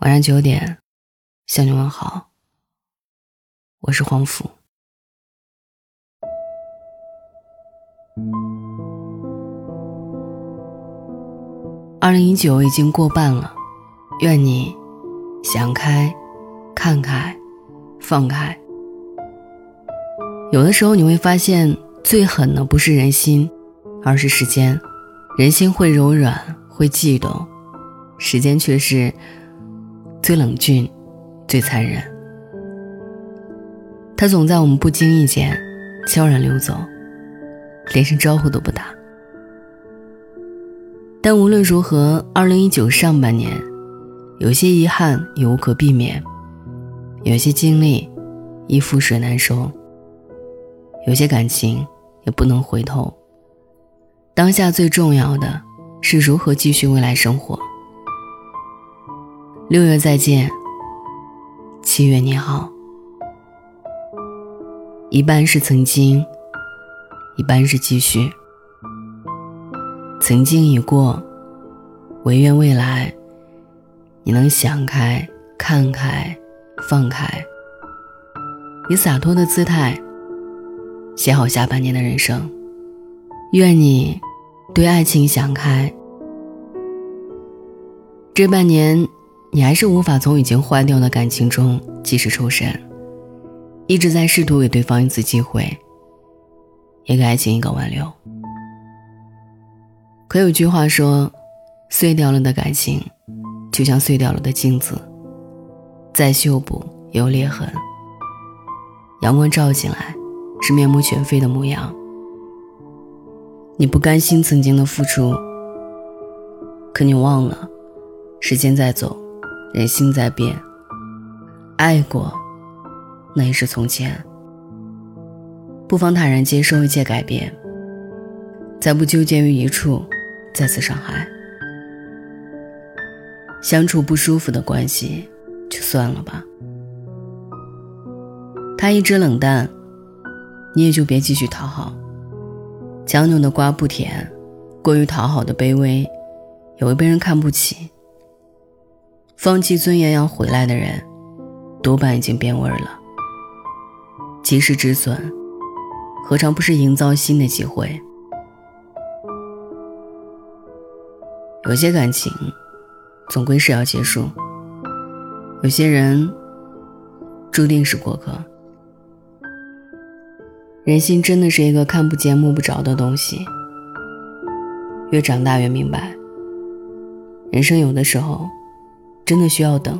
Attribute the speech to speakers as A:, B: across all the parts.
A: 晚上九点，向你问好。我是黄甫。二零一九已经过半了，愿你想开、看开、放开。有的时候你会发现，最狠的不是人心，而是时间。人心会柔软，会悸动，时间却是。最冷峻，最残忍。他总在我们不经意间悄然溜走，连声招呼都不打。但无论如何，二零一九上半年，有些遗憾也无可避免，有些经历亦覆水难收，有些感情也不能回头。当下最重要的是如何继续未来生活。六月再见，七月你好。一半是曾经，一半是继续。曾经已过，唯愿未来，你能想开、看开、放开，以洒脱的姿态，写好下半年的人生。愿你对爱情想开，这半年。你还是无法从已经坏掉的感情中及时抽身，一直在试图给对方一次机会，也给爱情一个挽留。可有句话说，碎掉了的感情，就像碎掉了的镜子，再修补有裂痕。阳光照进来，是面目全非的模样。你不甘心曾经的付出，可你忘了，时间在走。人心在变，爱过，那也是从前。不妨坦然接受一切改变，再不纠结于一处再次伤害。相处不舒服的关系，就算了吧。他一直冷淡，你也就别继续讨好。强扭的瓜不甜，过于讨好的卑微，也会被人看不起。放弃尊严要回来的人，多半已经变味了。及时止损，何尝不是营造新的机会？有些感情，总归是要结束；有些人，注定是过客。人心真的是一个看不见摸不着的东西。越长大越明白，人生有的时候。真的需要等，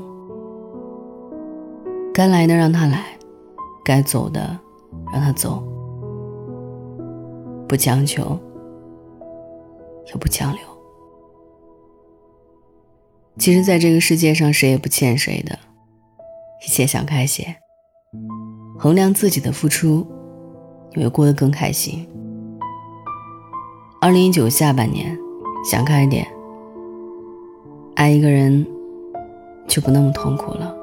A: 该来的让他来，该走的让他走，不强求，也不强留。其实，在这个世界上，谁也不欠谁的，一切想开些，衡量自己的付出，你会过得更开心。二零一九下半年，想开一点，爱一个人。就不那么痛苦了。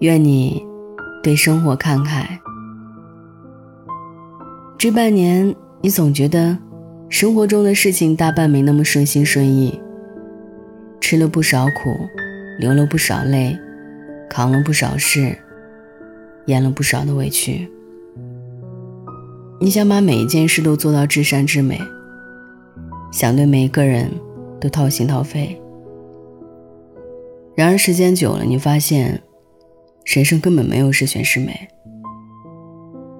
A: 愿你对生活看开。这半年，你总觉得生活中的事情大半没那么顺心顺意，吃了不少苦，流了不少泪，扛了不少事，咽了不少的委屈。你想把每一件事都做到至善至美，想对每一个人都掏心掏肺。然而时间久了，你发现，人生根本没有十全十美。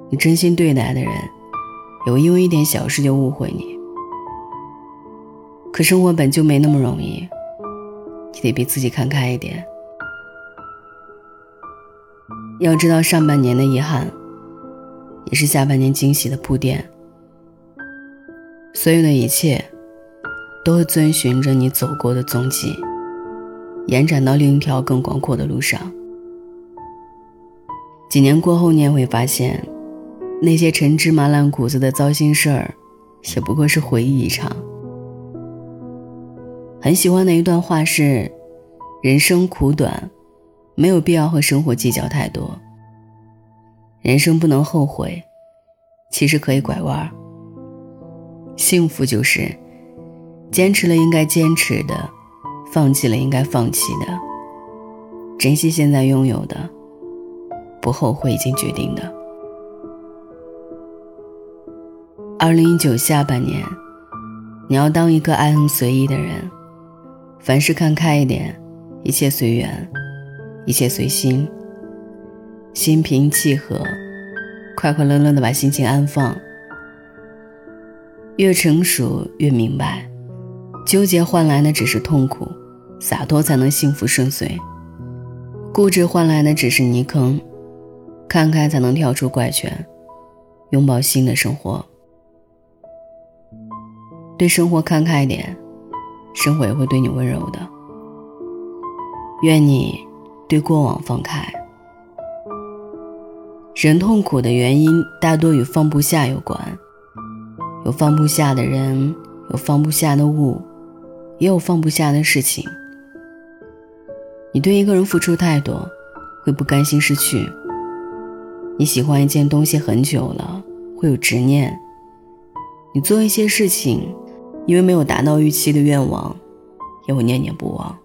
A: 你真心对待的人，也会因为一点小事就误会你。可生活本就没那么容易，你得比自己看开一点。要知道，上半年的遗憾，也是下半年惊喜的铺垫。所有的一切，都会遵循着你走过的踪迹。延展到另一条更广阔的路上。几年过后，你也会发现，那些陈芝麻烂谷子的糟心事儿，也不过是回忆一场。很喜欢的一段话是：“人生苦短，没有必要和生活计较太多。人生不能后悔，其实可以拐弯。幸福就是，坚持了应该坚持的。”放弃了应该放弃的，珍惜现在拥有的，不后悔已经决定的。二零一九下半年，你要当一个爱恨随意的人，凡事看开一点，一切随缘，一切随心，心平气和，快快乐乐的把心情安放。越成熟越明白，纠结换来的只是痛苦，洒脱才能幸福顺遂；固执换来的只是泥坑，看开才能跳出怪圈，拥抱新的生活。对生活看开一点，生活也会对你温柔的。愿你对过往放开。人痛苦的原因大多与放不下有关，有放不下的人，有放不下的物，也有放不下的事情。你对一个人付出太多，会不甘心失去。你喜欢一件东西很久了，会有执念。你做一些事情。因为没有达到预期的愿望，也会念念不忘。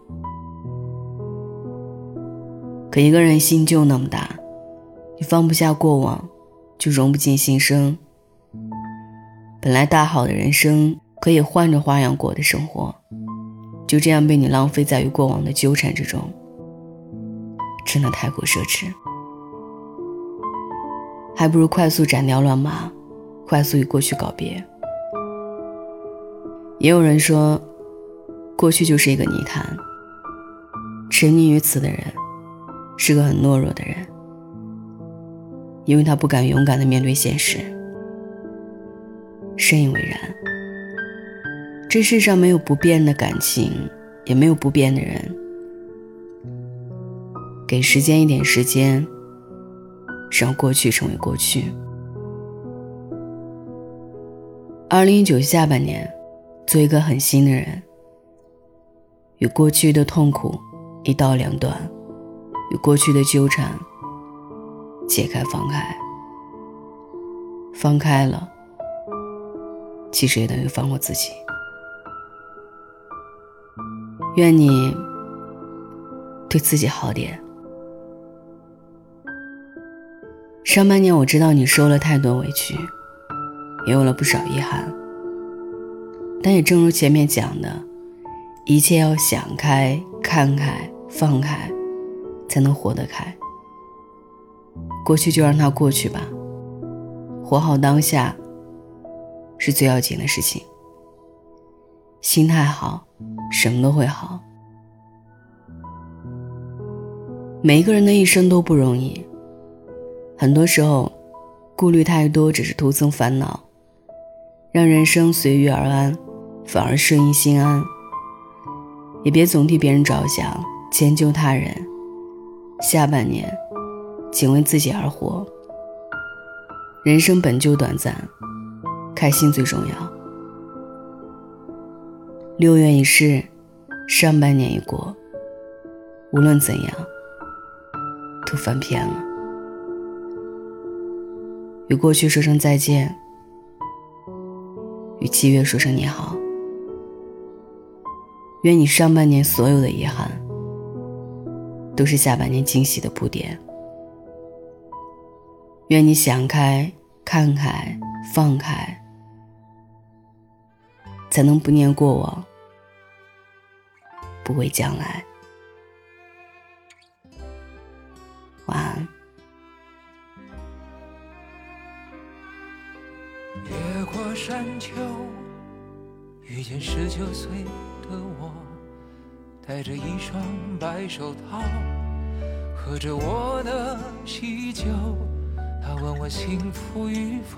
A: 可一个人心就那么大，你放不下过往，就融不进新生。本来大好的人生，可以换着花样过的生活，就这样被你浪费在与过往的纠缠之中，真的太过奢侈。还不如快速斩掉乱麻，快速与过去告别。也有人说，过去就是一个泥潭。沉溺于此的人，是个很懦弱的人，因为他不敢勇敢的面对现实。深以为然。这世上没有不变的感情，也没有不变的人。给时间一点时间，让过去成为过去。二零一九下半年。做一个狠心的人，与过去的痛苦一刀两断，与过去的纠缠解开放开，放开了，其实也等于放过自己。愿你对自己好点。上半年我知道你受了太多委屈，也有了不少遗憾。但也正如前面讲的，一切要想开、看开、放开，才能活得开。过去就让它过去吧，活好当下是最要紧的事情。心态好，什么都会好。每一个人的一生都不容易，很多时候顾虑太多只是徒增烦恼，让人生随遇而安。反而顺意心安，也别总替别人着想，迁就他人。下半年，请为自己而活。人生本就短暂，开心最重要。六月已逝，上半年已过，无论怎样，都翻篇了。与过去说声再见，与七月说声你好。愿你上半年所有的遗憾，都是下半年惊喜的铺垫。愿你想开、看开、放开，才能不念过往，不畏将来。晚安。越过山丘，遇见十九岁。的我戴着一双白手套，喝着我的喜酒。他问我幸福与否，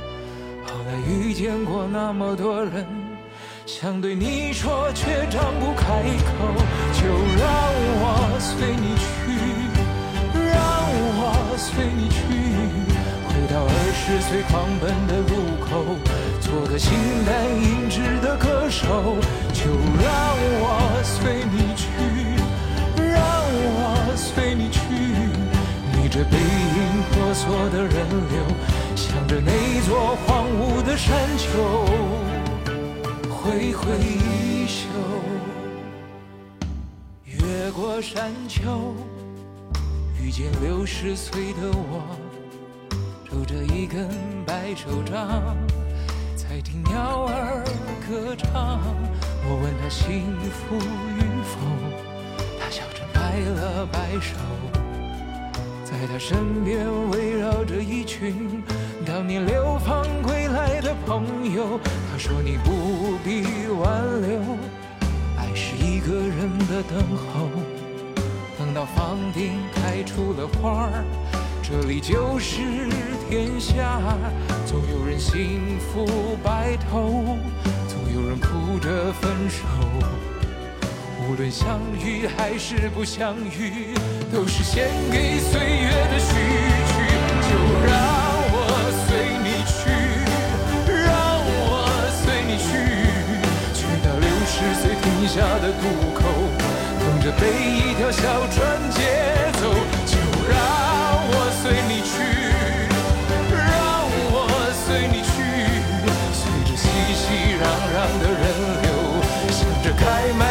A: 遇见过那么多人，
B: 想对你说，却张不开口。就让我随你去，让我随你去，回到二十岁狂奔的路口，做个形单影只的歌手。就让我随你去，让我随你去，逆着背影婆娑的人流，着那座荒芜的山丘。挥挥衣袖，越过山丘，遇见六十岁的我，拄着一根白手杖，在听鸟儿歌唱。我问他幸福与否，他笑着摆了摆手，在他身边围绕着一群你流放归来的朋友。他说你不必挽留，爱是一个人的等候。等到房顶开出了花儿，这里就是天下。总有人幸福白头，总有人哭着分手。无论相遇还是不相遇，都是献给岁月的序曲。就让。下的渡口，等着被一条小船接走，就让我随你去，让我随你去，随着熙熙攘攘的人流，向着开满